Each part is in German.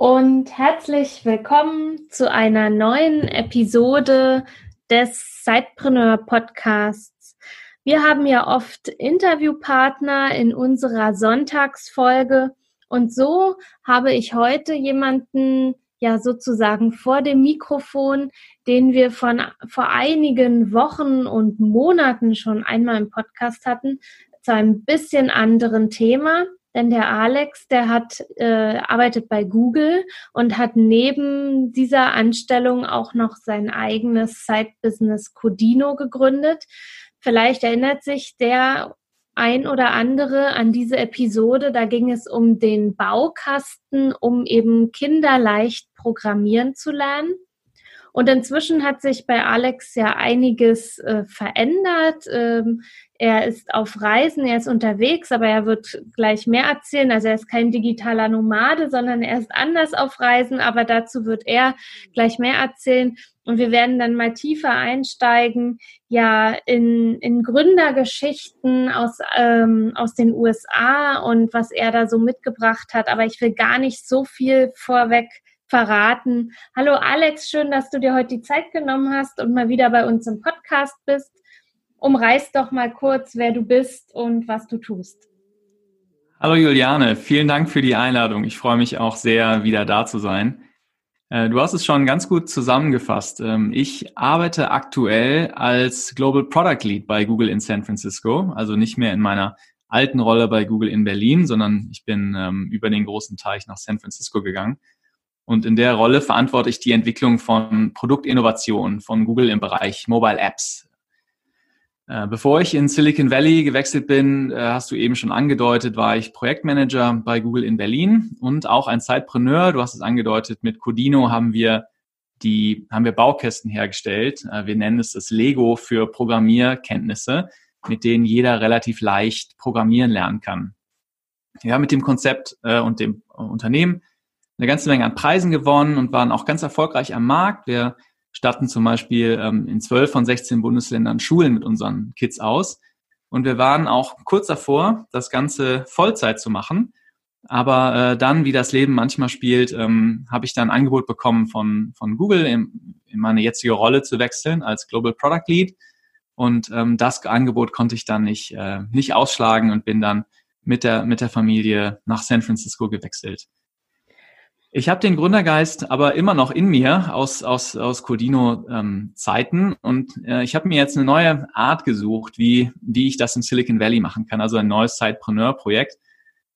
Und herzlich willkommen zu einer neuen Episode des Sidepreneur Podcasts. Wir haben ja oft Interviewpartner in unserer Sonntagsfolge und so habe ich heute jemanden ja sozusagen vor dem Mikrofon, den wir von vor einigen Wochen und Monaten schon einmal im Podcast hatten, zu einem bisschen anderen Thema. Denn der Alex, der hat äh, arbeitet bei Google und hat neben dieser Anstellung auch noch sein eigenes Side-Business Codino gegründet. Vielleicht erinnert sich der ein oder andere an diese Episode. Da ging es um den Baukasten, um eben Kinder leicht programmieren zu lernen. Und inzwischen hat sich bei Alex ja einiges äh, verändert. Ähm, er ist auf Reisen, er ist unterwegs, aber er wird gleich mehr erzählen. Also er ist kein digitaler Nomade, sondern er ist anders auf Reisen, aber dazu wird er gleich mehr erzählen. Und wir werden dann mal tiefer einsteigen, ja, in, in Gründergeschichten aus, ähm, aus den USA und was er da so mitgebracht hat. Aber ich will gar nicht so viel vorweg verraten. Hallo Alex, schön, dass du dir heute die Zeit genommen hast und mal wieder bei uns im Podcast bist umreiß doch mal kurz, wer du bist und was du tust. Hallo Juliane, vielen Dank für die Einladung. Ich freue mich auch sehr, wieder da zu sein. Äh, du hast es schon ganz gut zusammengefasst. Ähm, ich arbeite aktuell als Global Product Lead bei Google in San Francisco, also nicht mehr in meiner alten Rolle bei Google in Berlin, sondern ich bin ähm, über den großen Teich nach San Francisco gegangen. Und in der Rolle verantworte ich die Entwicklung von Produktinnovationen von Google im Bereich Mobile Apps, äh, bevor ich in Silicon Valley gewechselt bin, äh, hast du eben schon angedeutet, war ich Projektmanager bei Google in Berlin und auch ein Zeitpreneur. Du hast es angedeutet, mit Codino haben wir die, haben wir Baukästen hergestellt. Äh, wir nennen es das Lego für Programmierkenntnisse, mit denen jeder relativ leicht programmieren lernen kann. Ja, mit dem Konzept und dem Unternehmen eine ganze Menge an Preisen gewonnen und waren auch ganz erfolgreich am Markt. Wir statten zum Beispiel ähm, in zwölf von 16 Bundesländern Schulen mit unseren Kids aus. Und wir waren auch kurz davor, das Ganze Vollzeit zu machen. Aber äh, dann, wie das Leben manchmal spielt, ähm, habe ich dann ein Angebot bekommen von, von Google, in, in meine jetzige Rolle zu wechseln als Global Product Lead. Und ähm, das Angebot konnte ich dann nicht, äh, nicht ausschlagen und bin dann mit der, mit der Familie nach San Francisco gewechselt. Ich habe den Gründergeist aber immer noch in mir aus, aus, aus Codino-Zeiten ähm, und äh, ich habe mir jetzt eine neue Art gesucht, wie, wie ich das in Silicon Valley machen kann, also ein neues Sidepreneur-Projekt.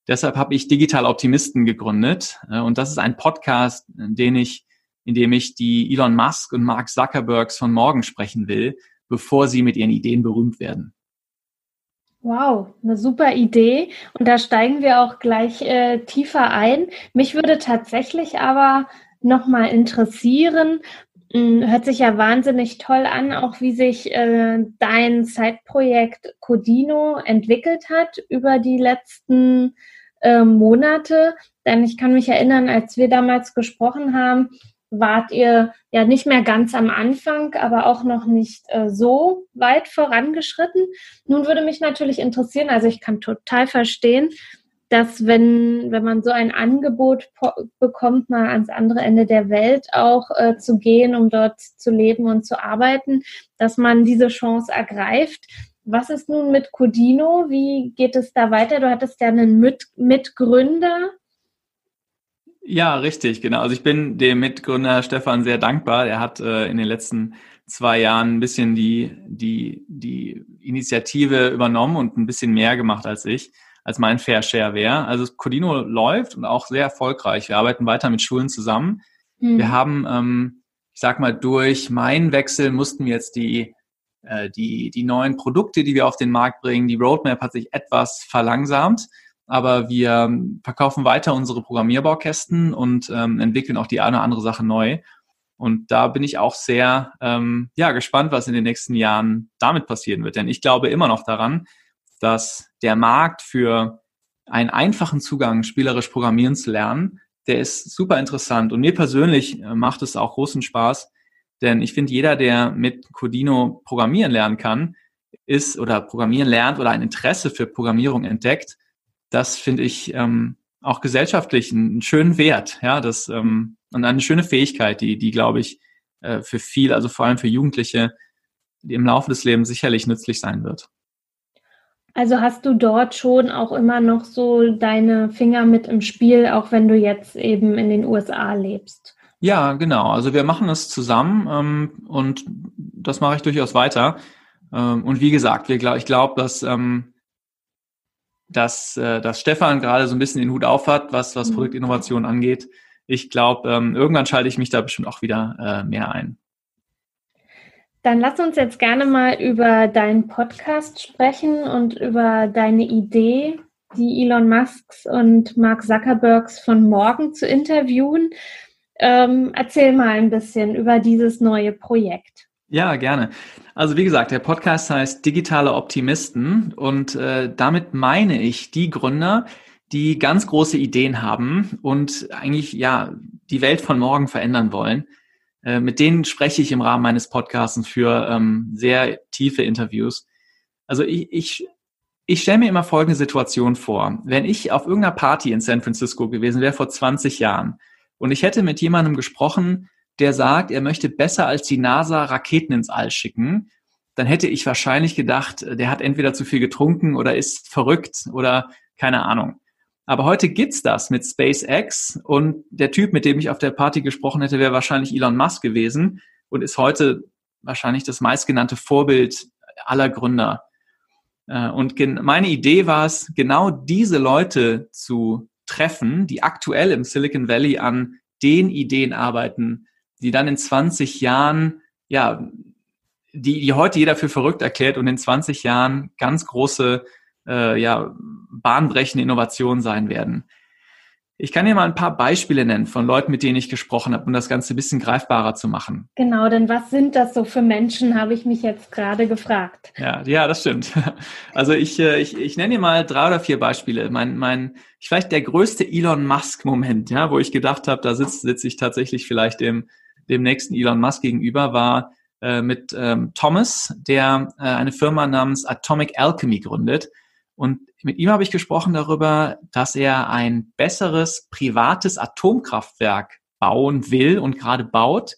Deshalb habe ich Digital Optimisten gegründet äh, und das ist ein Podcast, den ich, in dem ich die Elon Musk und Mark Zuckerbergs von morgen sprechen will, bevor sie mit ihren Ideen berühmt werden. Wow, eine super Idee. Und da steigen wir auch gleich äh, tiefer ein. Mich würde tatsächlich aber nochmal interessieren, hm, hört sich ja wahnsinnig toll an, auch wie sich äh, dein Zeitprojekt Codino entwickelt hat über die letzten äh, Monate. Denn ich kann mich erinnern, als wir damals gesprochen haben, wart ihr ja nicht mehr ganz am Anfang, aber auch noch nicht äh, so weit vorangeschritten. Nun würde mich natürlich interessieren, also ich kann total verstehen, dass wenn, wenn man so ein Angebot bekommt, mal ans andere Ende der Welt auch äh, zu gehen, um dort zu leben und zu arbeiten, dass man diese Chance ergreift. Was ist nun mit Codino? Wie geht es da weiter? Du hattest ja einen Mit Mitgründer ja, richtig, genau. Also ich bin dem Mitgründer Stefan sehr dankbar. Er hat äh, in den letzten zwei Jahren ein bisschen die, die, die Initiative übernommen und ein bisschen mehr gemacht als ich, als mein Fair Share wäre. Also Codino läuft und auch sehr erfolgreich. Wir arbeiten weiter mit Schulen zusammen. Mhm. Wir haben, ähm, ich sag mal, durch meinen Wechsel mussten wir jetzt die, äh, die, die neuen Produkte, die wir auf den Markt bringen, die Roadmap hat sich etwas verlangsamt aber wir verkaufen weiter unsere Programmierbaukästen und ähm, entwickeln auch die eine oder andere Sache neu. Und da bin ich auch sehr ähm, ja, gespannt, was in den nächsten Jahren damit passieren wird. Denn ich glaube immer noch daran, dass der Markt für einen einfachen Zugang, spielerisch programmieren zu lernen, der ist super interessant. Und mir persönlich äh, macht es auch großen Spaß, denn ich finde, jeder, der mit Codino programmieren lernen kann, ist oder programmieren lernt oder ein Interesse für Programmierung entdeckt, das finde ich ähm, auch gesellschaftlich einen, schönen Wert, ja, das ähm, und eine schöne Fähigkeit, die, die glaube ich äh, für viel, also vor allem für Jugendliche, im Laufe des Lebens sicherlich nützlich sein wird. Also hast du dort schon auch immer noch so deine Finger mit im Spiel, auch wenn du jetzt eben in den USA lebst? Ja, genau. Also wir machen es zusammen ähm, und das mache ich durchaus weiter. Ähm, und wie gesagt, wir, ich glaube, dass, ähm, dass, äh, dass Stefan gerade so ein bisschen den Hut aufhat, was, was mhm. Produktinnovation angeht. Ich glaube, ähm, irgendwann schalte ich mich da bestimmt auch wieder äh, mehr ein. Dann lass uns jetzt gerne mal über deinen Podcast sprechen und über deine Idee, die Elon Musks und Mark Zuckerbergs von morgen zu interviewen. Ähm, erzähl mal ein bisschen über dieses neue Projekt. Ja, gerne. Also wie gesagt, der Podcast heißt Digitale Optimisten und äh, damit meine ich die Gründer, die ganz große Ideen haben und eigentlich ja die Welt von morgen verändern wollen. Äh, mit denen spreche ich im Rahmen meines Podcasts für ähm, sehr tiefe Interviews. Also ich, ich, ich stelle mir immer folgende Situation vor. Wenn ich auf irgendeiner Party in San Francisco gewesen wäre vor 20 Jahren und ich hätte mit jemandem gesprochen, der sagt, er möchte besser als die NASA Raketen ins All schicken, dann hätte ich wahrscheinlich gedacht, der hat entweder zu viel getrunken oder ist verrückt oder keine Ahnung. Aber heute gibt's das mit SpaceX und der Typ, mit dem ich auf der Party gesprochen hätte, wäre wahrscheinlich Elon Musk gewesen und ist heute wahrscheinlich das meistgenannte Vorbild aller Gründer. Äh, und meine Idee war es, genau diese Leute zu treffen, die aktuell im Silicon Valley an den Ideen arbeiten, die dann in 20 Jahren, ja, die, die heute jeder für verrückt erklärt und in 20 Jahren ganz große äh, ja, bahnbrechende Innovationen sein werden. Ich kann dir mal ein paar Beispiele nennen von Leuten, mit denen ich gesprochen habe, um das Ganze ein bisschen greifbarer zu machen. Genau, denn was sind das so für Menschen, habe ich mich jetzt gerade gefragt. Ja, ja, das stimmt. Also ich, äh, ich, ich nenne dir mal drei oder vier Beispiele. Mein, mein, vielleicht der größte Elon Musk-Moment, ja, wo ich gedacht habe, da sitze sitz ich tatsächlich vielleicht dem, dem nächsten Elon Musk gegenüber, war äh, mit ähm, Thomas, der äh, eine Firma namens Atomic Alchemy gründet und mit ihm habe ich gesprochen darüber, dass er ein besseres privates Atomkraftwerk bauen will und gerade baut,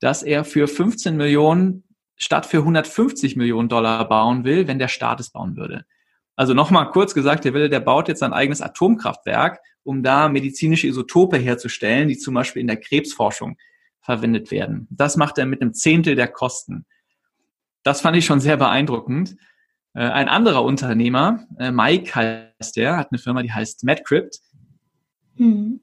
dass er für 15 Millionen statt für 150 Millionen Dollar bauen will, wenn der Staat es bauen würde. Also nochmal kurz gesagt, der will, der baut jetzt ein eigenes Atomkraftwerk, um da medizinische Isotope herzustellen, die zum Beispiel in der Krebsforschung verwendet werden. Das macht er mit einem Zehntel der Kosten. Das fand ich schon sehr beeindruckend. Äh, ein anderer Unternehmer, äh, Mike heißt der, hat eine Firma, die heißt MadCrypt. Mhm.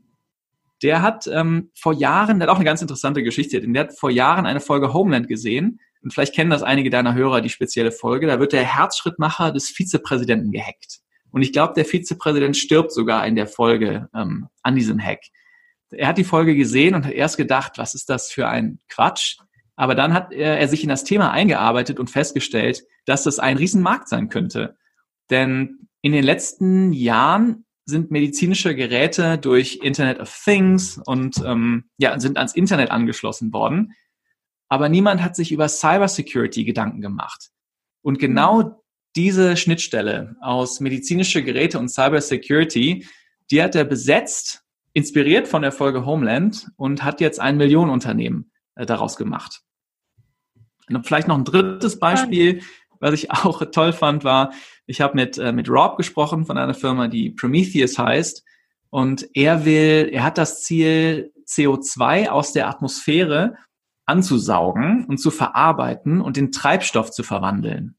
Der hat ähm, vor Jahren, der hat auch eine ganz interessante Geschichte, denn der hat vor Jahren eine Folge Homeland gesehen. Und vielleicht kennen das einige deiner Hörer, die spezielle Folge. Da wird der Herzschrittmacher des Vizepräsidenten gehackt. Und ich glaube, der Vizepräsident stirbt sogar in der Folge ähm, an diesem Hack. Er hat die Folge gesehen und hat erst gedacht, was ist das für ein Quatsch? Aber dann hat er, sich in das Thema eingearbeitet und festgestellt, dass das ein Riesenmarkt sein könnte. Denn in den letzten Jahren sind medizinische Geräte durch Internet of Things und ähm, ja, sind ans Internet angeschlossen worden. Aber niemand hat sich über Cybersecurity Gedanken gemacht. Und genau diese Schnittstelle aus medizinische Geräte und Cybersecurity, die hat er besetzt, inspiriert von der Folge Homeland und hat jetzt ein Millionenunternehmen äh, daraus gemacht. Und vielleicht noch ein drittes Beispiel, was ich auch toll fand, war, ich habe mit, äh, mit Rob gesprochen von einer Firma, die Prometheus heißt. Und er will, er hat das Ziel, CO2 aus der Atmosphäre anzusaugen und zu verarbeiten und in Treibstoff zu verwandeln.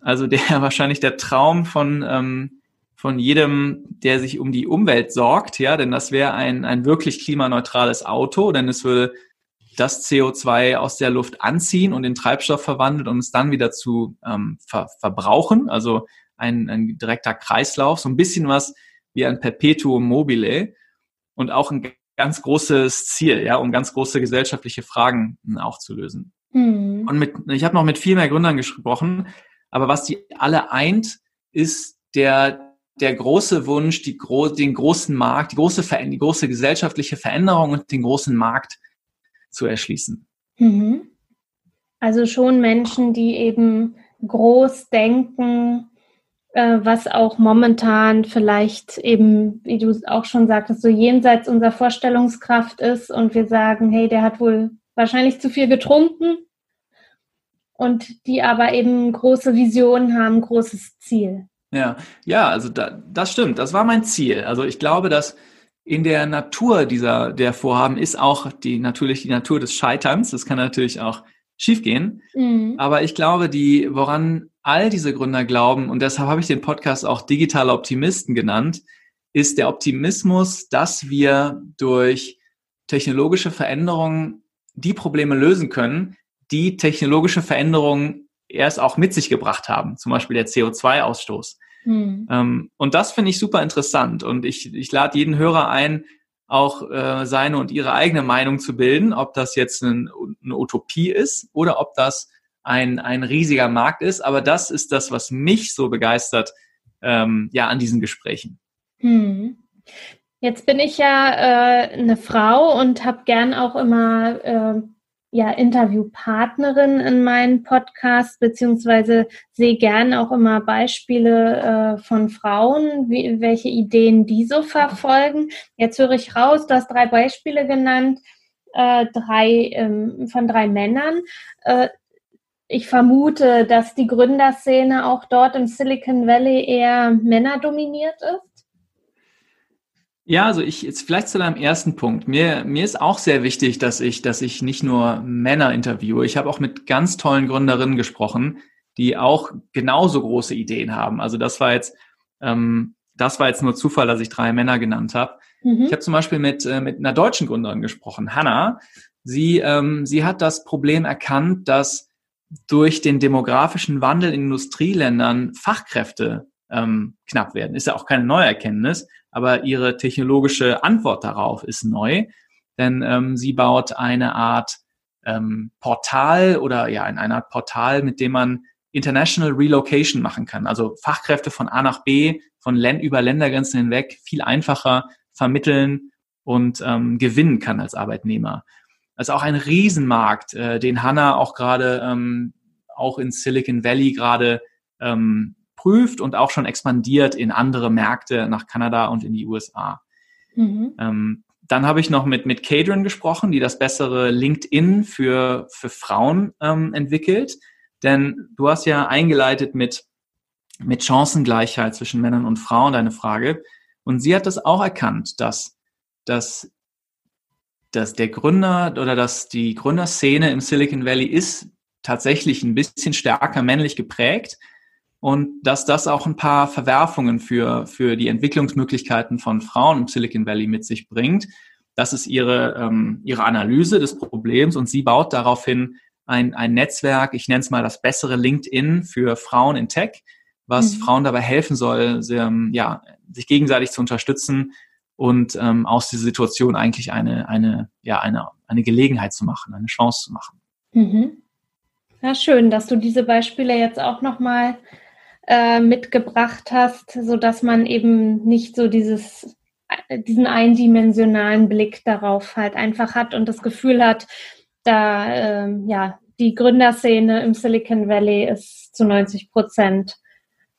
Also der wahrscheinlich der Traum von, ähm, von jedem, der sich um die Umwelt sorgt, ja, denn das wäre ein, ein wirklich klimaneutrales Auto, denn es würde das CO2 aus der Luft anziehen und in Treibstoff verwandelt, um es dann wieder zu ähm, ver verbrauchen. Also ein, ein direkter Kreislauf, so ein bisschen was wie ein Perpetuum mobile. Und auch ein ganz großes Ziel, ja, um ganz große gesellschaftliche Fragen hm, auch zu lösen. Mhm. Und mit, ich habe noch mit viel mehr Gründern gesprochen, aber was die alle eint, ist der der große Wunsch, die gro den großen Markt, die große, die große gesellschaftliche Veränderung und den großen Markt zu erschließen. Mhm. Also schon Menschen, die eben groß denken, äh, was auch momentan vielleicht eben, wie du auch schon sagtest, so jenseits unserer Vorstellungskraft ist und wir sagen, hey, der hat wohl wahrscheinlich zu viel getrunken und die aber eben große Visionen haben, großes Ziel. Ja, ja, also da, das stimmt. Das war mein Ziel. Also ich glaube, dass in der Natur dieser der Vorhaben ist auch die natürlich die Natur des Scheiterns. Das kann natürlich auch schiefgehen. Mhm. Aber ich glaube, die woran all diese Gründer glauben, und deshalb habe ich den Podcast auch digitale Optimisten genannt, ist der Optimismus, dass wir durch technologische Veränderungen die Probleme lösen können, die technologische Veränderungen erst auch mit sich gebracht haben, zum Beispiel der CO2-Ausstoß. Mhm. Ähm, und das finde ich super interessant und ich, ich lade jeden Hörer ein, auch äh, seine und ihre eigene Meinung zu bilden, ob das jetzt ein, eine Utopie ist oder ob das ein, ein riesiger Markt ist. Aber das ist das, was mich so begeistert ähm, ja, an diesen Gesprächen. Hm. Jetzt bin ich ja äh, eine Frau und habe gern auch immer äh, ja, Interviewpartnerin in meinen Podcast, beziehungsweise sehe gern auch immer Beispiele äh, von Frauen, wie, welche Ideen die so verfolgen. Jetzt höre ich raus, du hast drei Beispiele genannt, äh, drei ähm, von drei Männern. Äh, ich vermute, dass die Gründerszene auch dort im Silicon Valley eher männerdominiert ist. Ja, also ich jetzt vielleicht zu deinem ersten Punkt. Mir mir ist auch sehr wichtig, dass ich dass ich nicht nur Männer interviewe. Ich habe auch mit ganz tollen Gründerinnen gesprochen, die auch genauso große Ideen haben. Also das war jetzt ähm, das war jetzt nur Zufall, dass ich drei Männer genannt habe. Mhm. Ich habe zum Beispiel mit äh, mit einer deutschen Gründerin gesprochen, Hanna. Sie ähm, sie hat das Problem erkannt, dass durch den demografischen Wandel in Industrieländern Fachkräfte ähm, knapp werden. Ist ja auch keine neue Erkenntnis, aber ihre technologische Antwort darauf ist neu, denn ähm, sie baut eine Art ähm, Portal oder ja, in einer Art Portal, mit dem man International Relocation machen kann. Also Fachkräfte von A nach B, von Länd über Ländergrenzen hinweg viel einfacher vermitteln und ähm, gewinnen kann als Arbeitnehmer. Also auch ein Riesenmarkt, äh, den Hanna auch gerade ähm, auch in Silicon Valley gerade ähm, prüft und auch schon expandiert in andere Märkte nach Kanada und in die USA. Mhm. Ähm, dann habe ich noch mit, mit Cadron gesprochen, die das bessere LinkedIn für, für Frauen ähm, entwickelt. Denn du hast ja eingeleitet mit, mit Chancengleichheit zwischen Männern und Frauen, deine Frage. Und sie hat das auch erkannt, dass, dass dass der Gründer oder dass die Gründerszene im Silicon Valley ist tatsächlich ein bisschen stärker männlich geprägt und dass das auch ein paar Verwerfungen für, für die Entwicklungsmöglichkeiten von Frauen im Silicon Valley mit sich bringt. Das ist ihre, ähm, ihre Analyse des Problems und sie baut daraufhin ein, ein Netzwerk, ich nenne es mal das bessere LinkedIn für Frauen in Tech, was mhm. Frauen dabei helfen soll, sie, ja, sich gegenseitig zu unterstützen, und ähm, aus dieser Situation eigentlich eine, eine, ja, eine, eine Gelegenheit zu machen, eine Chance zu machen. Mhm. Ja, schön, dass du diese Beispiele jetzt auch nochmal äh, mitgebracht hast, sodass man eben nicht so dieses, äh, diesen eindimensionalen Blick darauf halt einfach hat und das Gefühl hat, da, äh, ja, die Gründerszene im Silicon Valley ist zu 90 Prozent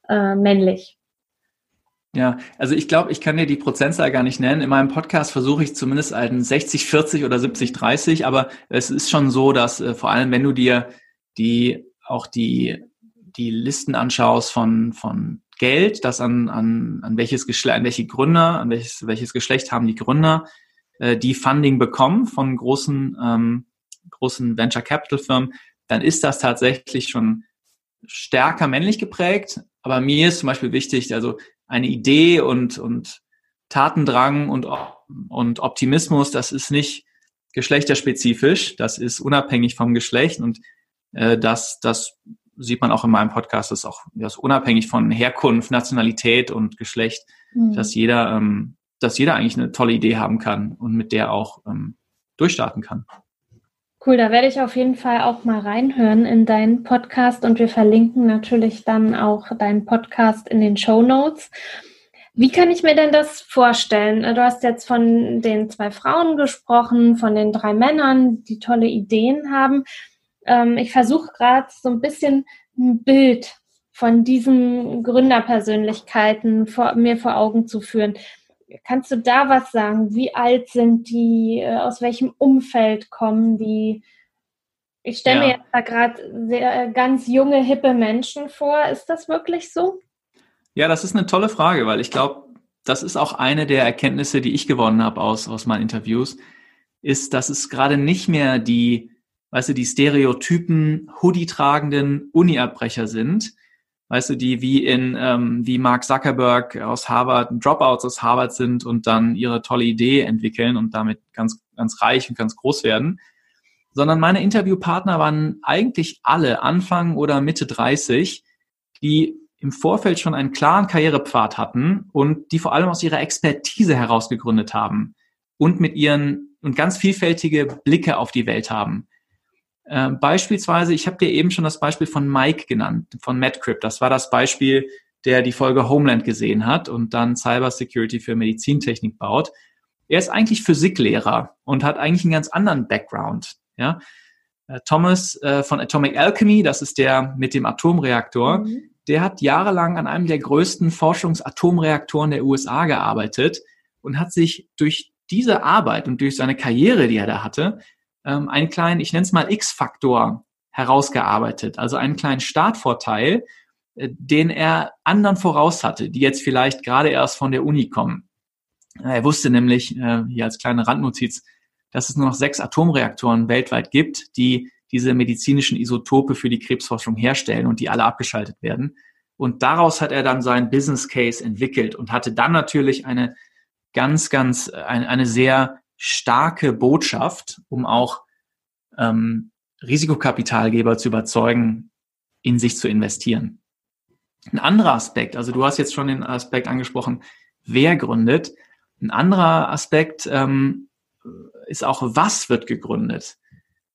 äh, männlich. Ja, also ich glaube, ich kann dir die Prozentzahl gar nicht nennen. In meinem Podcast versuche ich zumindest einen 60, 40 oder 70, 30, aber es ist schon so, dass äh, vor allem, wenn du dir die auch die, die Listen anschaust von, von Geld, das an, an, an welches Geschlecht, an welche Gründer, an welches, welches Geschlecht haben die Gründer, äh, die Funding bekommen von großen, ähm, großen Venture Capital Firmen, dann ist das tatsächlich schon stärker männlich geprägt. Aber mir ist zum Beispiel wichtig, also eine Idee und, und Tatendrang und, und Optimismus, das ist nicht geschlechterspezifisch, das ist unabhängig vom Geschlecht und äh, das, das sieht man auch in meinem Podcast, das ist auch das ist unabhängig von Herkunft, Nationalität und Geschlecht, mhm. dass jeder ähm, dass jeder eigentlich eine tolle Idee haben kann und mit der auch ähm, durchstarten kann. Cool, da werde ich auf jeden Fall auch mal reinhören in deinen Podcast und wir verlinken natürlich dann auch deinen Podcast in den Show Notes. Wie kann ich mir denn das vorstellen? Du hast jetzt von den zwei Frauen gesprochen, von den drei Männern, die tolle Ideen haben. Ähm, ich versuche gerade so ein bisschen ein Bild von diesen Gründerpersönlichkeiten vor, mir vor Augen zu führen. Kannst du da was sagen? Wie alt sind die? Äh, aus welchem Umfeld kommen die? Ich stelle ja. mir jetzt da gerade äh, ganz junge, hippe Menschen vor. Ist das wirklich so? Ja, das ist eine tolle Frage, weil ich glaube, das ist auch eine der Erkenntnisse, die ich gewonnen habe aus, aus meinen Interviews, ist, dass es gerade nicht mehr die, weißt du, die Stereotypen Hoodie-tragenden Uni-Abbrecher sind, weißt du, die wie in ähm, wie Mark Zuckerberg aus Harvard, Dropouts aus Harvard sind und dann ihre tolle Idee entwickeln und damit ganz ganz reich und ganz groß werden, sondern meine Interviewpartner waren eigentlich alle Anfang oder Mitte 30, die im Vorfeld schon einen klaren Karrierepfad hatten und die vor allem aus ihrer Expertise heraus gegründet haben und mit ihren und ganz vielfältige Blicke auf die Welt haben. Äh, beispielsweise, ich habe dir eben schon das Beispiel von Mike genannt, von MadCrypt. Das war das Beispiel, der die Folge Homeland gesehen hat und dann Cyber Security für Medizintechnik baut. Er ist eigentlich Physiklehrer und hat eigentlich einen ganz anderen Background. Ja? Äh, Thomas äh, von Atomic Alchemy, das ist der mit dem Atomreaktor, mhm. der hat jahrelang an einem der größten Forschungsatomreaktoren der USA gearbeitet und hat sich durch diese Arbeit und durch seine Karriere, die er da hatte, ähm, einen kleinen, ich nenne es mal X-Faktor herausgearbeitet, also einen kleinen Startvorteil, äh, den er anderen voraus hatte, die jetzt vielleicht gerade erst von der Uni kommen. Er wusste nämlich, äh, hier als kleine Randnotiz, dass es nur noch sechs Atomreaktoren weltweit gibt, die diese medizinischen Isotope für die Krebsforschung herstellen und die alle abgeschaltet werden. Und daraus hat er dann seinen Business Case entwickelt und hatte dann natürlich eine ganz, ganz, äh, eine, eine sehr starke Botschaft, um auch ähm, Risikokapitalgeber zu überzeugen, in sich zu investieren. Ein anderer Aspekt, also du hast jetzt schon den Aspekt angesprochen, wer gründet. Ein anderer Aspekt ähm, ist auch, was wird gegründet.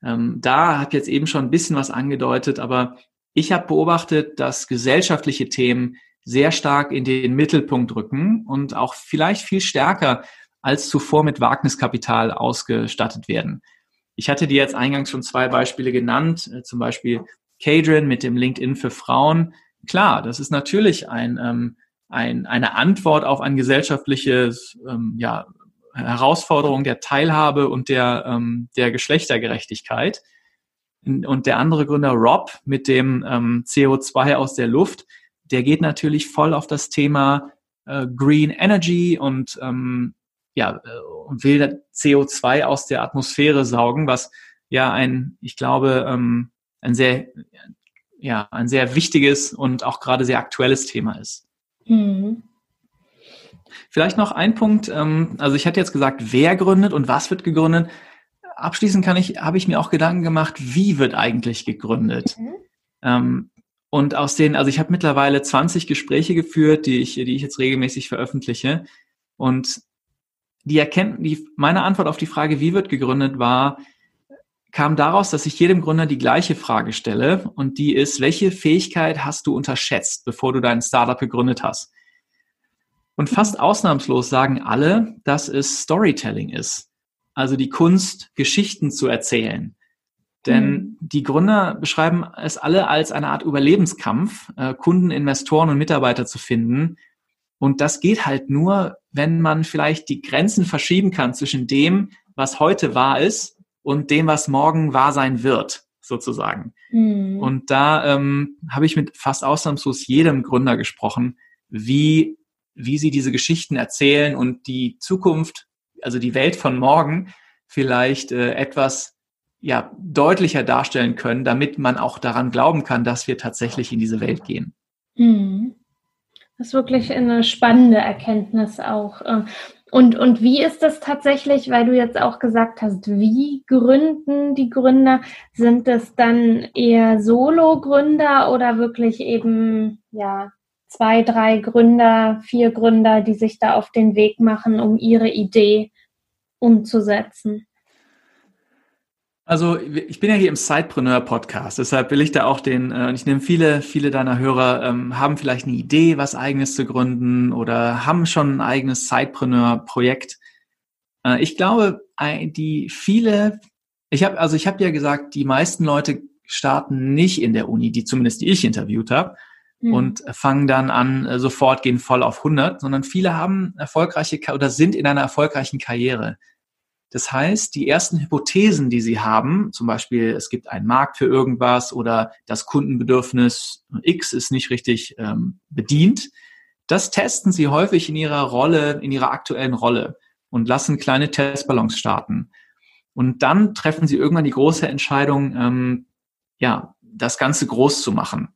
Ähm, da hat jetzt eben schon ein bisschen was angedeutet, aber ich habe beobachtet, dass gesellschaftliche Themen sehr stark in den Mittelpunkt rücken und auch vielleicht viel stärker als zuvor mit Wagniskapital ausgestattet werden. Ich hatte dir jetzt eingangs schon zwei Beispiele genannt, äh, zum Beispiel Cadrin mit dem LinkedIn für Frauen. Klar, das ist natürlich ein, ähm, ein, eine Antwort auf ein gesellschaftliches ähm, ja, Herausforderung der Teilhabe und der, ähm, der Geschlechtergerechtigkeit. Und der andere Gründer Rob mit dem ähm, CO2 aus der Luft, der geht natürlich voll auf das Thema äh, Green Energy und ähm, ja, äh, und will CO2 aus der Atmosphäre saugen, was ja ein, ich glaube, ähm, ein sehr, ja, ein sehr wichtiges und auch gerade sehr aktuelles Thema ist. Mhm. Vielleicht noch ein Punkt, ähm, also ich hatte jetzt gesagt, wer gründet und was wird gegründet. Abschließend kann ich, habe ich mir auch Gedanken gemacht, wie wird eigentlich gegründet? Mhm. Ähm, und aus den, also ich habe mittlerweile 20 Gespräche geführt, die ich, die ich jetzt regelmäßig veröffentliche. Und die erkennt, die, meine Antwort auf die Frage, wie wird gegründet, war, kam daraus, dass ich jedem Gründer die gleiche Frage stelle und die ist, welche Fähigkeit hast du unterschätzt, bevor du dein Startup gegründet hast? Und fast ausnahmslos sagen alle, dass es Storytelling ist. Also die Kunst, Geschichten zu erzählen. Denn mhm. die Gründer beschreiben es alle als eine Art Überlebenskampf, äh, Kunden, Investoren und Mitarbeiter zu finden, und das geht halt nur, wenn man vielleicht die Grenzen verschieben kann zwischen dem, was heute wahr ist und dem, was morgen wahr sein wird, sozusagen. Mhm. Und da ähm, habe ich mit fast ausnahmslos jedem Gründer gesprochen, wie, wie sie diese Geschichten erzählen und die Zukunft, also die Welt von morgen, vielleicht äh, etwas ja, deutlicher darstellen können, damit man auch daran glauben kann, dass wir tatsächlich in diese Welt gehen. Mhm. Das ist wirklich eine spannende Erkenntnis auch. Äh. Und, und wie ist das tatsächlich, weil du jetzt auch gesagt hast, wie gründen die Gründer? Sind es dann eher Solo-Gründer oder wirklich eben, ja, zwei, drei Gründer, vier Gründer, die sich da auf den Weg machen, um ihre Idee umzusetzen? Also ich bin ja hier im Sidepreneur Podcast, deshalb will ich da auch den, äh, ich nehme viele, viele deiner Hörer ähm, haben vielleicht eine Idee, was eigenes zu gründen oder haben schon ein eigenes Sidepreneur Projekt. Äh, ich glaube, die viele, ich habe, also ich habe ja gesagt, die meisten Leute starten nicht in der Uni, die zumindest die ich interviewt habe, mhm. und fangen dann an, äh, sofort gehen voll auf 100, sondern viele haben erfolgreiche oder sind in einer erfolgreichen Karriere. Das heißt, die ersten Hypothesen, die Sie haben, zum Beispiel es gibt einen Markt für irgendwas oder das Kundenbedürfnis X ist nicht richtig ähm, bedient, das testen Sie häufig in Ihrer Rolle, in Ihrer aktuellen Rolle und lassen kleine Testballons starten. Und dann treffen Sie irgendwann die große Entscheidung, ähm, ja, das Ganze groß zu machen.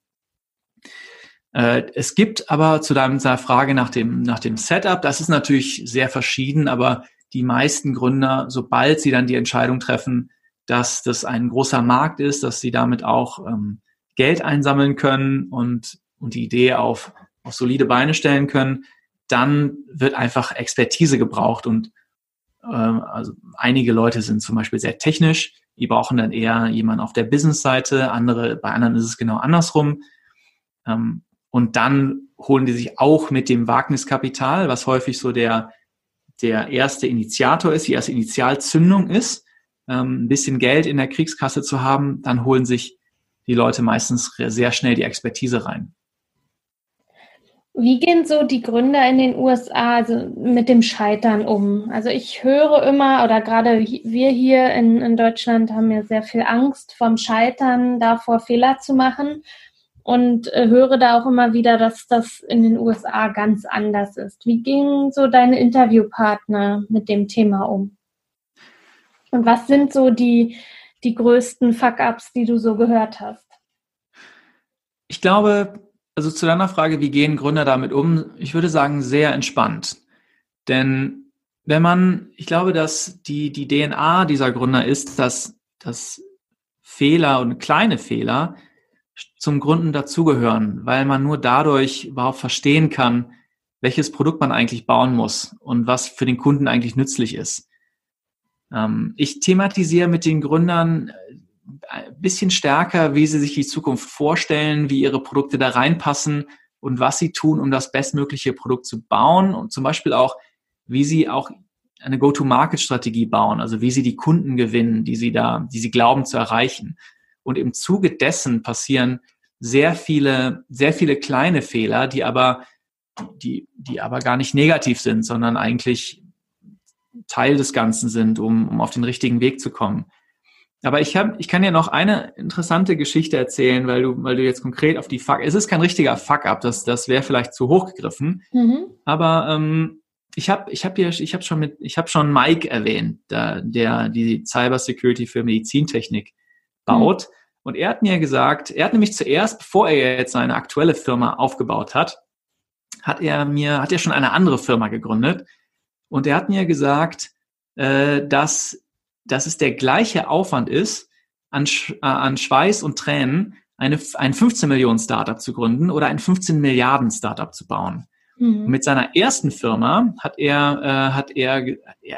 Äh, es gibt aber zu deiner Frage nach dem, nach dem Setup, das ist natürlich sehr verschieden, aber die meisten Gründer, sobald sie dann die Entscheidung treffen, dass das ein großer Markt ist, dass sie damit auch ähm, Geld einsammeln können und, und die Idee auf, auf solide Beine stellen können, dann wird einfach Expertise gebraucht und ähm, also einige Leute sind zum Beispiel sehr technisch, die brauchen dann eher jemanden auf der Business-Seite, andere, bei anderen ist es genau andersrum. Ähm, und dann holen die sich auch mit dem Wagniskapital, was häufig so der der erste Initiator ist, die erste Initialzündung ist, ähm, ein bisschen Geld in der Kriegskasse zu haben, dann holen sich die Leute meistens sehr schnell die Expertise rein. Wie gehen so die Gründer in den USA also mit dem Scheitern um? Also ich höre immer, oder gerade wir hier in, in Deutschland haben ja sehr viel Angst vom Scheitern, davor Fehler zu machen und äh, höre da auch immer wieder, dass das in den USA ganz anders ist. Wie gingen so deine Interviewpartner mit dem Thema um? Und was sind so die, die größten Fuck-ups, die du so gehört hast? Ich glaube, also zu deiner Frage, wie gehen Gründer damit um? Ich würde sagen, sehr entspannt. Denn wenn man, ich glaube, dass die, die DNA dieser Gründer ist, dass, dass Fehler und kleine Fehler zum Gründen dazugehören, weil man nur dadurch überhaupt verstehen kann, welches Produkt man eigentlich bauen muss und was für den Kunden eigentlich nützlich ist. Ähm, ich thematisiere mit den Gründern ein äh, bisschen stärker, wie sie sich die Zukunft vorstellen, wie ihre Produkte da reinpassen und was sie tun, um das bestmögliche Produkt zu bauen und zum Beispiel auch, wie sie auch eine Go-to-Market-Strategie bauen, also wie sie die Kunden gewinnen, die sie da, die sie glauben zu erreichen. Und im Zuge dessen passieren sehr viele, sehr viele kleine Fehler, die aber, die, die aber gar nicht negativ sind, sondern eigentlich Teil des Ganzen sind, um, um auf den richtigen Weg zu kommen. Aber ich habe, ich kann dir noch eine interessante Geschichte erzählen, weil du, weil du jetzt konkret auf die Fuck, es ist kein richtiger Fuck-up, das, das wäre vielleicht zu hoch gegriffen. Mhm. Aber ähm, ich habe, ich habe hier, ich habe schon mit, ich habe schon Mike erwähnt, der, der die Cyber Security für Medizintechnik baut. Mhm. Und er hat mir gesagt, er hat nämlich zuerst, bevor er jetzt seine aktuelle Firma aufgebaut hat, hat er mir, hat er schon eine andere Firma gegründet. Und er hat mir gesagt, äh, dass, dass es der gleiche Aufwand ist, an, Sch äh, an Schweiß und Tränen eine, ein 15 Millionen Startup zu gründen oder ein 15 Milliarden Startup zu bauen. Mhm. Mit seiner ersten Firma hat er, äh, hat er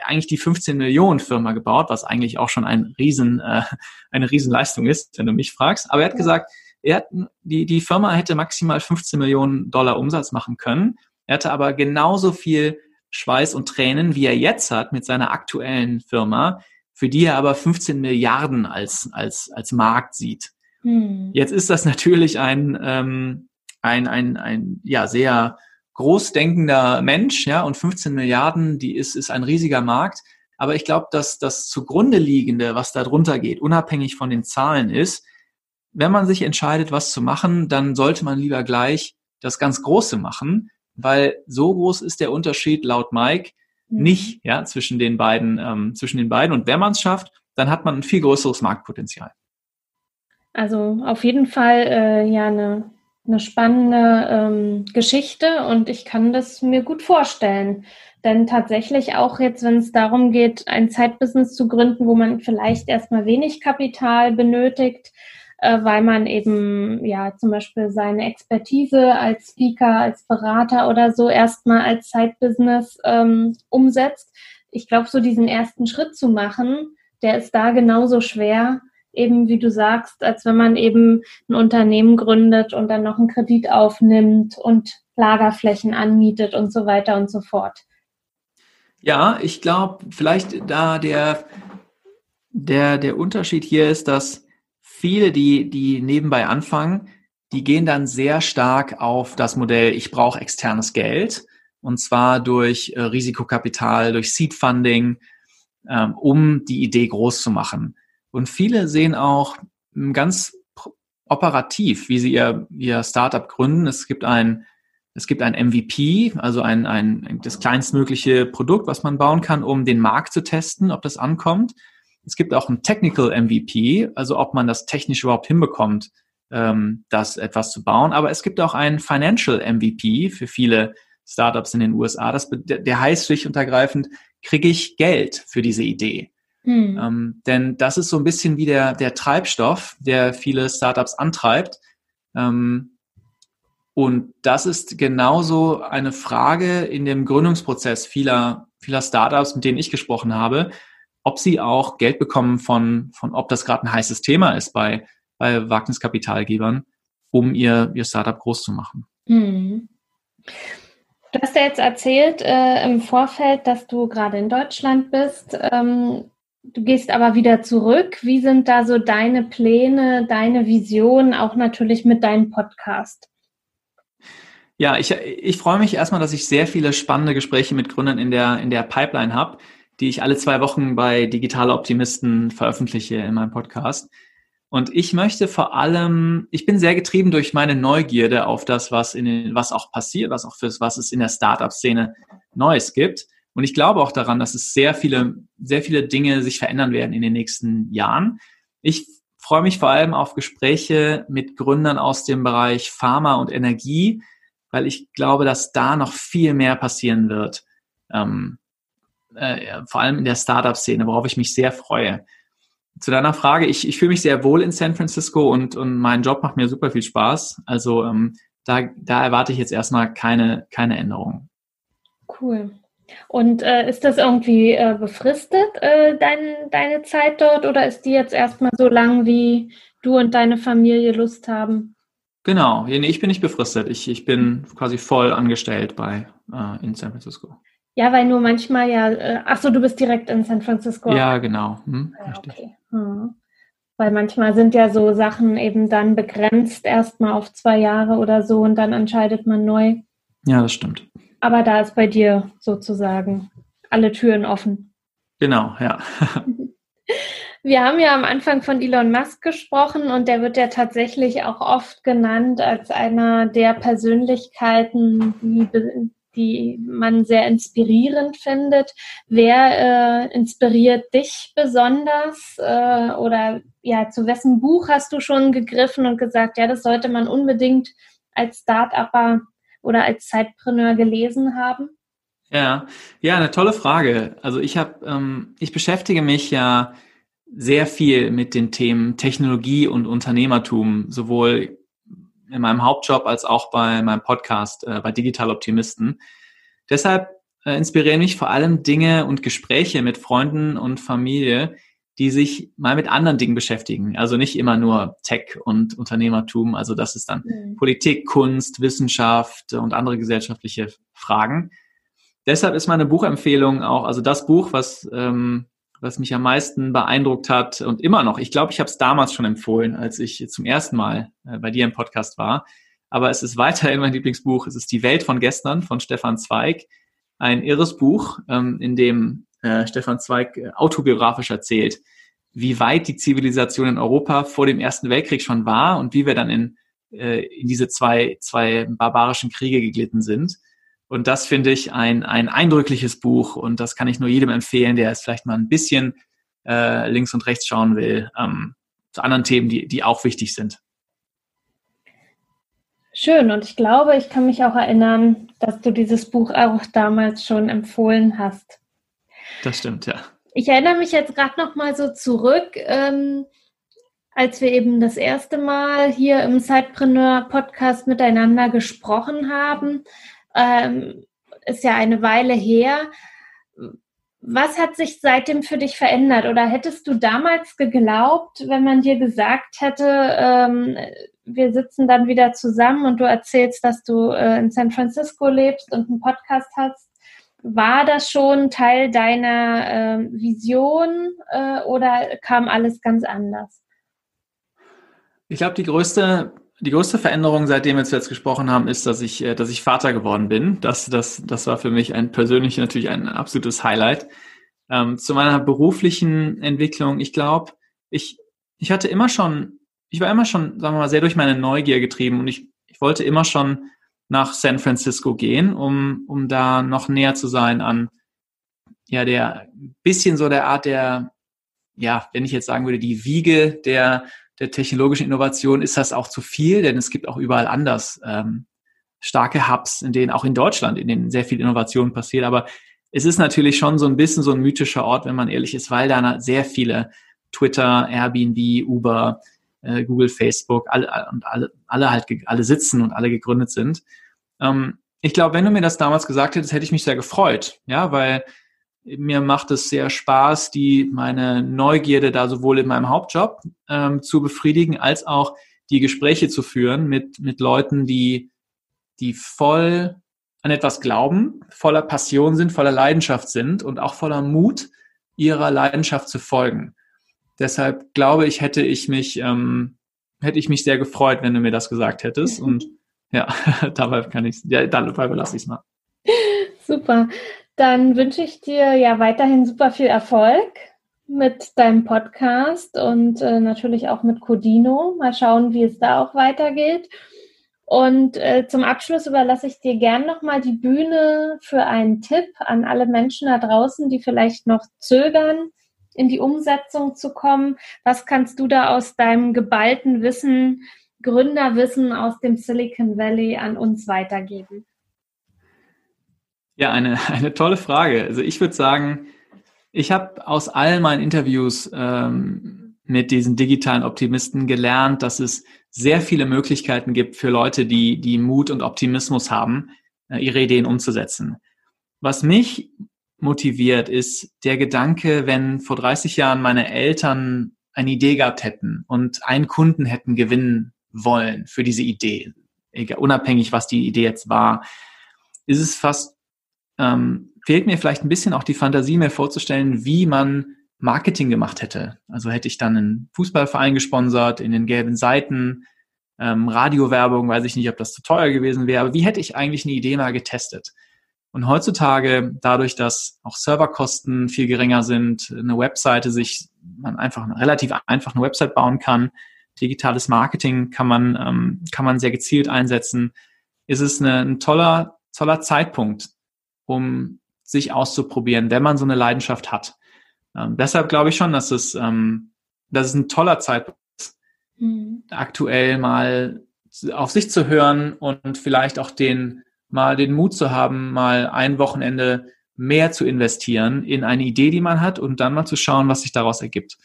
eigentlich die 15 Millionen Firma gebaut, was eigentlich auch schon ein Riesen, äh, eine Riesenleistung ist, wenn du mich fragst. Aber er hat ja. gesagt, er hat, die, die Firma hätte maximal 15 Millionen Dollar Umsatz machen können. Er hatte aber genauso viel Schweiß und Tränen, wie er jetzt hat mit seiner aktuellen Firma, für die er aber 15 Milliarden als, als, als Markt sieht. Hm. Jetzt ist das natürlich ein, ähm, ein, ein, ein ja, sehr großdenkender Mensch, ja, und 15 Milliarden, die ist, ist ein riesiger Markt. Aber ich glaube, dass das zugrunde liegende, was da drunter geht, unabhängig von den Zahlen ist, wenn man sich entscheidet, was zu machen, dann sollte man lieber gleich das ganz Große machen, weil so groß ist der Unterschied laut Mike mhm. nicht, ja, zwischen den beiden, ähm, zwischen den beiden. Und wenn man es schafft, dann hat man ein viel größeres Marktpotenzial. Also auf jeden Fall äh, ja eine eine spannende ähm, Geschichte und ich kann das mir gut vorstellen. Denn tatsächlich auch jetzt, wenn es darum geht, ein Zeitbusiness zu gründen, wo man vielleicht erstmal wenig Kapital benötigt, äh, weil man eben ja zum Beispiel seine Expertise als Speaker, als Berater oder so erstmal als Side-Business ähm, umsetzt. Ich glaube, so diesen ersten Schritt zu machen, der ist da genauso schwer, eben wie du sagst, als wenn man eben ein Unternehmen gründet und dann noch einen Kredit aufnimmt und Lagerflächen anmietet und so weiter und so fort. Ja, ich glaube, vielleicht da der, der, der Unterschied hier ist, dass viele, die, die nebenbei anfangen, die gehen dann sehr stark auf das Modell, ich brauche externes Geld. Und zwar durch äh, Risikokapital, durch Seed Funding, ähm, um die Idee groß zu machen. Und viele sehen auch ganz operativ, wie sie ihr, ihr Startup gründen. Es gibt ein, es gibt ein MVP, also ein, ein, das kleinstmögliche Produkt, was man bauen kann, um den Markt zu testen, ob das ankommt. Es gibt auch ein Technical MVP, also ob man das technisch überhaupt hinbekommt, ähm, das etwas zu bauen. Aber es gibt auch ein Financial MVP für viele Startups in den USA. Das, der heißt schlicht und ergreifend, kriege ich Geld für diese Idee? Hm. Ähm, denn das ist so ein bisschen wie der, der Treibstoff, der viele Startups antreibt. Ähm, und das ist genauso eine Frage in dem Gründungsprozess vieler, vieler Startups, mit denen ich gesprochen habe, ob sie auch Geld bekommen von, von ob das gerade ein heißes Thema ist bei, bei Wagniskapitalgebern, um ihr, ihr Startup groß zu machen. Hm. Du hast ja jetzt erzählt äh, im Vorfeld, dass du gerade in Deutschland bist. Ähm, Du gehst aber wieder zurück. Wie sind da so deine Pläne, deine Visionen, auch natürlich mit deinem Podcast? Ja, ich, ich freue mich erstmal, dass ich sehr viele spannende Gespräche mit Gründern in der, in der Pipeline habe, die ich alle zwei Wochen bei Digitale Optimisten veröffentliche in meinem Podcast. Und ich möchte vor allem, ich bin sehr getrieben durch meine Neugierde auf das, was in den, was auch passiert, was auch fürs, was es in der Startup-Szene Neues gibt. Und ich glaube auch daran, dass es sehr viele, sehr viele Dinge sich verändern werden in den nächsten Jahren. Ich freue mich vor allem auf Gespräche mit Gründern aus dem Bereich Pharma und Energie, weil ich glaube, dass da noch viel mehr passieren wird. Ähm, äh, vor allem in der Startup-Szene, worauf ich mich sehr freue. Zu deiner Frage, ich, ich fühle mich sehr wohl in San Francisco und, und mein Job macht mir super viel Spaß. Also ähm, da, da erwarte ich jetzt erstmal keine, keine Änderungen. Cool. Und äh, ist das irgendwie äh, befristet, äh, dein, deine Zeit dort, oder ist die jetzt erstmal so lang, wie du und deine Familie Lust haben? Genau, ich bin nicht befristet. Ich, ich bin quasi voll angestellt bei äh, in San Francisco. Ja, weil nur manchmal ja, äh, ach so, du bist direkt in San Francisco. Ja, genau. Hm, ja, richtig. Okay. Hm. Weil manchmal sind ja so Sachen eben dann begrenzt erstmal auf zwei Jahre oder so und dann entscheidet man neu. Ja, das stimmt. Aber da ist bei dir sozusagen alle Türen offen. Genau, ja. Wir haben ja am Anfang von Elon Musk gesprochen und der wird ja tatsächlich auch oft genannt als einer der Persönlichkeiten, die, die man sehr inspirierend findet. Wer äh, inspiriert dich besonders äh, oder ja, zu wessen Buch hast du schon gegriffen und gesagt, ja, das sollte man unbedingt als Start-Upper oder als Zeitpreneur gelesen haben? Ja, ja, eine tolle Frage. Also ich habe, ähm, ich beschäftige mich ja sehr viel mit den Themen Technologie und Unternehmertum, sowohl in meinem Hauptjob als auch bei meinem Podcast äh, bei Digital Optimisten. Deshalb äh, inspirieren mich vor allem Dinge und Gespräche mit Freunden und Familie, die sich mal mit anderen Dingen beschäftigen. Also nicht immer nur Tech und Unternehmertum. Also das ist dann mhm. Politik, Kunst, Wissenschaft und andere gesellschaftliche Fragen. Deshalb ist meine Buchempfehlung auch, also das Buch, was, ähm, was mich am meisten beeindruckt hat und immer noch, ich glaube, ich habe es damals schon empfohlen, als ich zum ersten Mal äh, bei dir im Podcast war. Aber es ist weiterhin mein Lieblingsbuch. Es ist Die Welt von gestern von Stefan Zweig. Ein irres Buch, ähm, in dem äh, Stefan Zweig äh, autobiografisch erzählt, wie weit die Zivilisation in Europa vor dem Ersten Weltkrieg schon war und wie wir dann in, äh, in diese zwei, zwei barbarischen Kriege geglitten sind. Und das finde ich ein, ein eindrückliches Buch und das kann ich nur jedem empfehlen, der es vielleicht mal ein bisschen äh, links und rechts schauen will, ähm, zu anderen Themen, die, die auch wichtig sind. Schön und ich glaube, ich kann mich auch erinnern, dass du dieses Buch auch damals schon empfohlen hast. Das stimmt, ja. Ich erinnere mich jetzt gerade noch mal so zurück, ähm, als wir eben das erste Mal hier im Sidepreneur Podcast miteinander gesprochen haben. Ähm, ist ja eine Weile her. Was hat sich seitdem für dich verändert? Oder hättest du damals geglaubt, wenn man dir gesagt hätte, ähm, wir sitzen dann wieder zusammen und du erzählst, dass du äh, in San Francisco lebst und einen Podcast hast, war das schon Teil deiner äh, Vision äh, oder kam alles ganz anders? Ich glaube, die größte, die größte Veränderung, seitdem wir zuletzt gesprochen haben, ist, dass ich, äh, dass ich Vater geworden bin. Das, das, das war für mich ein persönlich natürlich ein absolutes Highlight. Ähm, zu meiner beruflichen Entwicklung, ich glaube, ich, ich hatte immer schon, ich war immer schon, sagen wir mal, sehr durch meine Neugier getrieben und ich, ich wollte immer schon nach San Francisco gehen, um, um da noch näher zu sein an ja der bisschen so der Art der, ja, wenn ich jetzt sagen würde, die Wiege der der technologischen Innovation ist das auch zu viel, denn es gibt auch überall anders ähm, starke Hubs, in denen auch in Deutschland, in denen sehr viel Innovation passiert. Aber es ist natürlich schon so ein bisschen so ein mythischer Ort, wenn man ehrlich ist, weil da sehr viele Twitter, Airbnb, Uber, äh, Google, Facebook, alle und alle, alle halt alle sitzen und alle gegründet sind. Ähm, ich glaube, wenn du mir das damals gesagt hättest, hätte ich mich sehr gefreut, ja, weil mir macht es sehr Spaß, die meine Neugierde da sowohl in meinem Hauptjob ähm, zu befriedigen, als auch die Gespräche zu führen mit, mit Leuten, die, die voll an etwas glauben, voller Passion sind, voller Leidenschaft sind und auch voller Mut, ihrer Leidenschaft zu folgen. Deshalb glaube ich, hätte ich mich, ähm, hätte ich mich sehr gefreut, wenn du mir das gesagt hättest. Und ja, dabei kann ich ja, dabei belasse ich es mal. Super. Dann wünsche ich dir ja weiterhin super viel Erfolg mit deinem Podcast und äh, natürlich auch mit Codino. Mal schauen, wie es da auch weitergeht. Und äh, zum Abschluss überlasse ich dir gern nochmal die Bühne für einen Tipp an alle Menschen da draußen, die vielleicht noch zögern, in die Umsetzung zu kommen. Was kannst du da aus deinem geballten Wissen, Gründerwissen aus dem Silicon Valley an uns weitergeben? Ja, eine, eine tolle Frage. Also ich würde sagen, ich habe aus all meinen Interviews ähm, mit diesen digitalen Optimisten gelernt, dass es sehr viele Möglichkeiten gibt für Leute, die, die Mut und Optimismus haben, äh, ihre Ideen umzusetzen. Was mich motiviert, ist der Gedanke, wenn vor 30 Jahren meine Eltern eine Idee gehabt hätten und einen Kunden hätten gewinnen wollen für diese Idee, egal, unabhängig was die Idee jetzt war, ist es fast ähm, fehlt mir vielleicht ein bisschen auch die Fantasie, mir vorzustellen, wie man Marketing gemacht hätte. Also hätte ich dann einen Fußballverein gesponsert, in den gelben Seiten, ähm, Radiowerbung, weiß ich nicht, ob das zu teuer gewesen wäre, aber wie hätte ich eigentlich eine Idee mal getestet? Und heutzutage, dadurch, dass auch Serverkosten viel geringer sind, eine Webseite sich, man einfach relativ einfach eine Website bauen kann, digitales Marketing kann man, ähm, kann man sehr gezielt einsetzen, ist es eine, ein toller, toller Zeitpunkt, um sich auszuprobieren, wenn man so eine Leidenschaft hat. Ähm, deshalb glaube ich schon, dass es, ähm, dass es ein toller Zeitpunkt ist, mhm. aktuell mal auf sich zu hören und vielleicht auch den mal den Mut zu haben, mal ein Wochenende mehr zu investieren in eine Idee, die man hat und dann mal zu schauen, was sich daraus ergibt.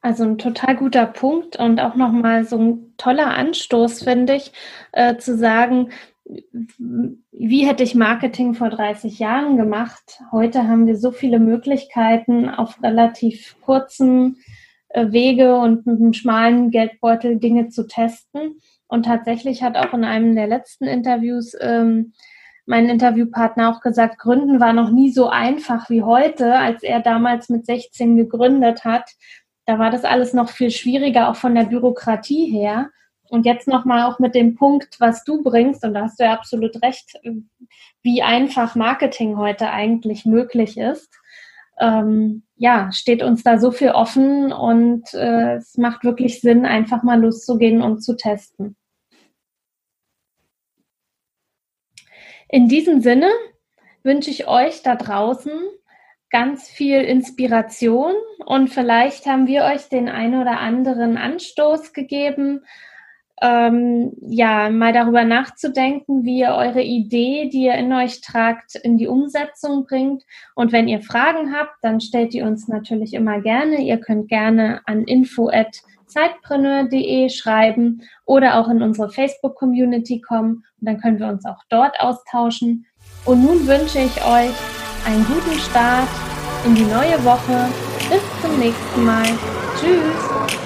Also ein total guter Punkt und auch nochmal so ein toller Anstoß, finde ich, äh, zu sagen, wie hätte ich Marketing vor 30 Jahren gemacht? Heute haben wir so viele Möglichkeiten, auf relativ kurzen äh, Wege und mit einem schmalen Geldbeutel Dinge zu testen. Und tatsächlich hat auch in einem der letzten Interviews ähm, mein Interviewpartner auch gesagt, Gründen war noch nie so einfach wie heute, als er damals mit 16 gegründet hat. Da war das alles noch viel schwieriger, auch von der Bürokratie her. Und jetzt nochmal auch mit dem Punkt, was du bringst, und da hast du ja absolut recht, wie einfach Marketing heute eigentlich möglich ist. Ähm, ja, steht uns da so viel offen und äh, es macht wirklich Sinn, einfach mal loszugehen und zu testen. In diesem Sinne wünsche ich euch da draußen ganz viel Inspiration und vielleicht haben wir euch den ein oder anderen Anstoß gegeben, ähm, ja, mal darüber nachzudenken, wie ihr eure Idee, die ihr in euch tragt, in die Umsetzung bringt. Und wenn ihr Fragen habt, dann stellt ihr uns natürlich immer gerne. Ihr könnt gerne an info@zeitpreneur.de schreiben oder auch in unsere Facebook-Community kommen. Und dann können wir uns auch dort austauschen. Und nun wünsche ich euch einen guten Start in die neue Woche. Bis zum nächsten Mal. Tschüss